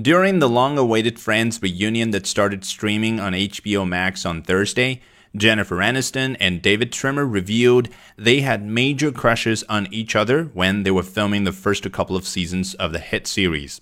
During the long awaited Friends reunion that started streaming on HBO Max on Thursday, Jennifer Aniston and David Schwimmer revealed they had major crushes on each other when they were filming the first couple of seasons of the hit series.